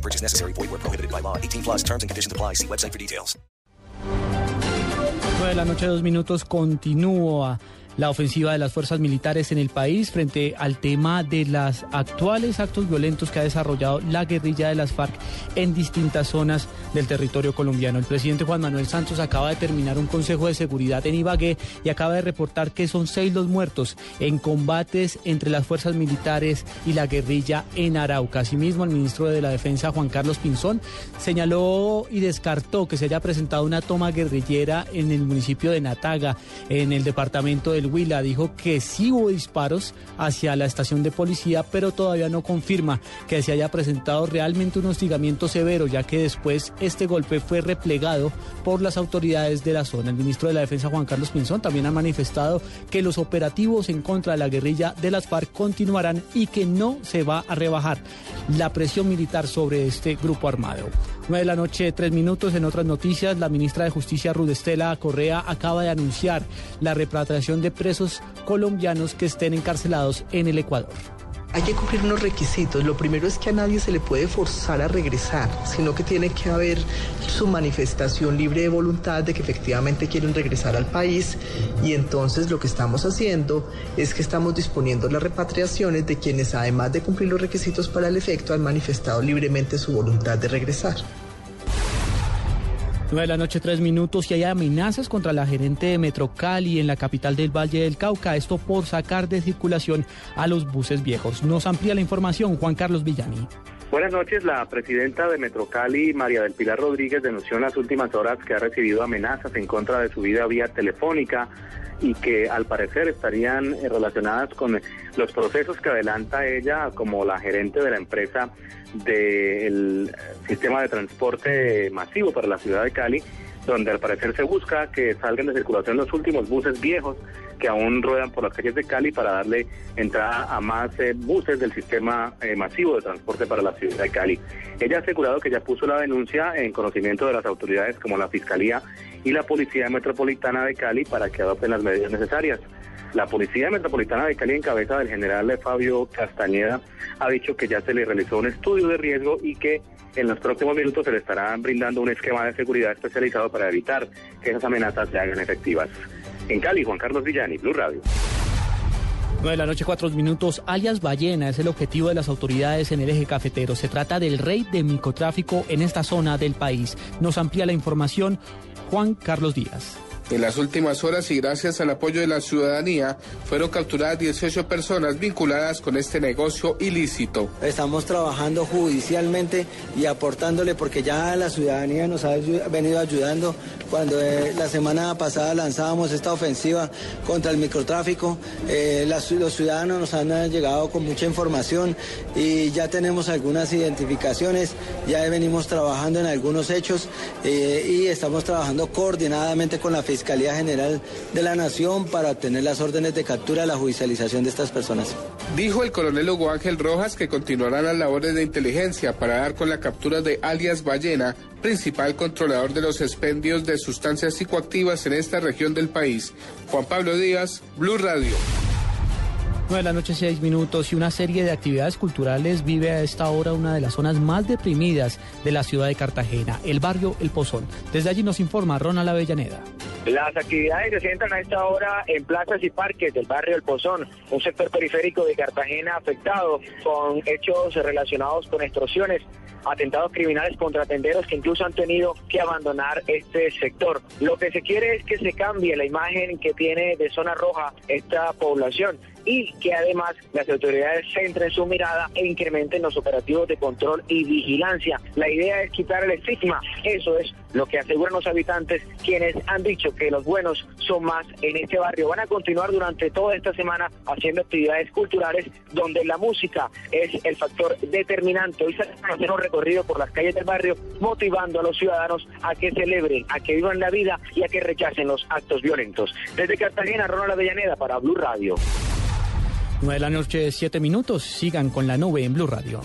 No purchase necessary. Void where prohibited by law. 18 plus terms and conditions apply. See website for details. 9 de la noche, dos minutos, continúa la ofensiva de las fuerzas militares en el país frente al tema de los actuales actos violentos que ha desarrollado la guerrilla de las FARC en distintas zonas del territorio colombiano. El presidente Juan Manuel Santos acaba de terminar un consejo de seguridad en Ibagué y acaba de reportar que son seis los muertos en combates entre las fuerzas militares y la guerrilla en Arauca. Asimismo, el ministro de la Defensa, Juan Carlos Pinzón, señaló y descartó que se haya presentado una toma guerrillera en el municipio de Nataga, en el departamento del Huila. Dijo que sí hubo disparos hacia la estación de policía, pero todavía no confirma que se haya presentado realmente un hostigamiento severo, ya que después este golpe fue replegado por las autoridades de la zona. El ministro de la Defensa, Juan Carlos Pinzón, también ha manifestado que los operativos en contra de la guerrilla de las FARC continuarán y que no se va a rebajar la presión militar sobre este grupo armado. 9 de la noche, tres minutos. En otras noticias, la ministra de Justicia, Rudestela Correa, acaba de anunciar la repatriación de presos colombianos que estén encarcelados en el Ecuador. Hay que cumplir unos requisitos. Lo primero es que a nadie se le puede forzar a regresar, sino que tiene que haber su manifestación libre de voluntad de que efectivamente quieren regresar al país. Y entonces lo que estamos haciendo es que estamos disponiendo las repatriaciones de quienes, además de cumplir los requisitos para el efecto, han manifestado libremente su voluntad de regresar. 9 de la noche, tres minutos y hay amenazas contra la gerente de Metro Cali en la capital del Valle del Cauca. Esto por sacar de circulación a los buses viejos. Nos amplía la información Juan Carlos Villani. Buenas noches. La presidenta de Metrocali, María del Pilar Rodríguez, denunció en las últimas horas que ha recibido amenazas en contra de su vida vía telefónica y que al parecer estarían eh, relacionadas con los procesos que adelanta ella como la gerente de la empresa del sistema de transporte masivo para la ciudad de Cali donde al parecer se busca que salgan de circulación los últimos buses viejos que aún ruedan por las calles de Cali para darle entrada a más eh, buses del sistema eh, masivo de transporte para la ciudad de Cali. Ella ha asegurado que ya puso la denuncia en conocimiento de las autoridades como la Fiscalía y la Policía Metropolitana de Cali para que adopten las medidas necesarias. La Policía Metropolitana de Cali, en cabeza del general Fabio Castañeda, ha dicho que ya se le realizó un estudio de riesgo y que en los próximos minutos se le estará brindando un esquema de seguridad especializado para evitar que esas amenazas se hagan efectivas. En Cali, Juan Carlos Villani, Blue Radio. 9 de la noche, 4 minutos. Alias Ballena es el objetivo de las autoridades en el eje cafetero. Se trata del rey de microtráfico en esta zona del país. Nos amplía la información Juan Carlos Díaz. En las últimas horas y gracias al apoyo de la ciudadanía, fueron capturadas 18 personas vinculadas con este negocio ilícito. Estamos trabajando judicialmente y aportándole porque ya la ciudadanía nos ha venido ayudando. Cuando eh, la semana pasada lanzábamos esta ofensiva contra el microtráfico, eh, los ciudadanos nos han llegado con mucha información y ya tenemos algunas identificaciones, ya venimos trabajando en algunos hechos eh, y estamos trabajando coordinadamente con la Fiscalía Fiscalía General de la Nación para obtener las órdenes de captura y la judicialización de estas personas. Dijo el coronel Hugo Ángel Rojas que continuarán las labores de inteligencia para dar con la captura de alias Ballena, principal controlador de los expendios de sustancias psicoactivas en esta región del país. Juan Pablo Díaz, Blue Radio. 9 de la noche, 6 minutos y una serie de actividades culturales vive a esta hora una de las zonas más deprimidas de la ciudad de Cartagena, el barrio El Pozón. Desde allí nos informa Ronald Avellaneda. Las actividades se centran a esta hora en plazas y parques del barrio El Pozón, un sector periférico de Cartagena afectado con hechos relacionados con extorsiones, atentados criminales contra tenderos que incluso han tenido que abandonar este sector. Lo que se quiere es que se cambie la imagen que tiene de zona roja esta población y que además las autoridades centren su mirada e incrementen los operativos de control y vigilancia. La idea es quitar el estigma, eso es lo que aseguran los habitantes quienes han dicho que los buenos son más en este barrio. Van a continuar durante toda esta semana haciendo actividades culturales donde la música es el factor determinante. Hoy se hacer un recorrido por las calles del barrio motivando a los ciudadanos a que celebren, a que vivan la vida y a que rechacen los actos violentos. Desde Cartagena, Ronald Avellaneda para Blue Radio. 9 de la noche, 7 minutos. Sigan con la nube en Blue Radio.